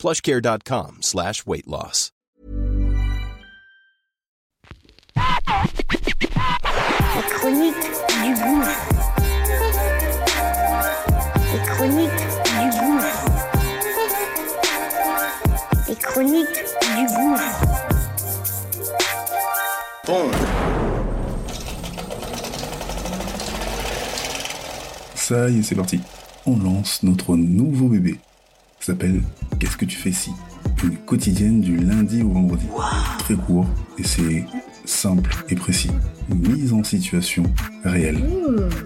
plushcare.com slash weight loss. La chronique du gouffre. Les chroniques du gouffre. Les chroniques du gouffre. Ça y est, c'est parti. On lance notre nouveau bébé. Ça s'appelle Qu'est-ce que tu fais ici Une quotidienne du lundi au vendredi. Très court et c'est simple et précis. Mise en situation réelle.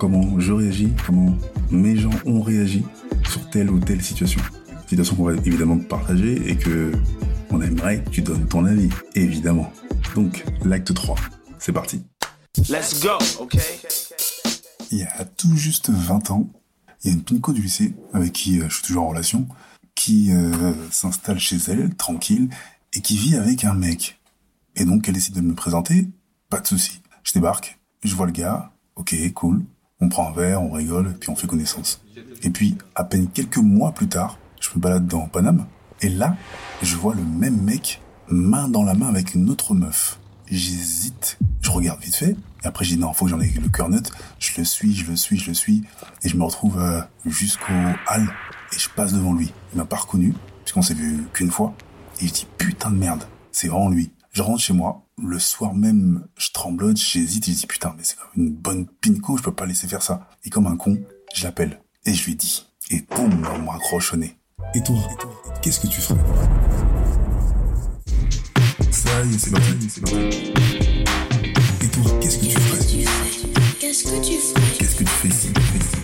Comment je réagis, comment mes gens ont réagi sur telle ou telle situation? Situation qu'on va évidemment partager et que on aimerait que tu donnes ton avis, évidemment. Donc, l'acte 3, c'est parti. Let's go, okay? Il y a tout juste 20 ans, il y a une pinko du lycée avec qui euh, je suis toujours en relation, qui euh, s'installe chez elle, tranquille, et qui vit avec un mec. Et donc elle décide de me présenter, pas de souci. Je débarque, je vois le gars, ok, cool, on prend un verre, on rigole, puis on fait connaissance. Et puis, à peine quelques mois plus tard, je me balade dans Paname, et là, je vois le même mec, main dans la main avec une autre meuf. J'hésite, je regarde vite fait, et après j'ai dit non, faut que j'en ai le cœur net, je le suis, je le suis, je le suis, et je me retrouve euh, jusqu'au hall, et je passe devant lui. Il m'a pas reconnu, puisqu'on s'est vu qu'une fois, et je dis putain de merde, c'est vraiment lui. Je rentre chez moi, le soir même, je tremblote, j'hésite, et je dis putain, mais c'est quand même une bonne pinko, je peux pas laisser faire ça. Et comme un con, je l'appelle, et je lui dis, et boum, on me raccroche au nez. Et toi, qu'est-ce que tu ferais? Ça y est, c'est parti, c'est parti. Et toi, qu'est-ce que tu ferais? Qu'est-ce que tu ferais? Qu'est-ce que tu fais? Ici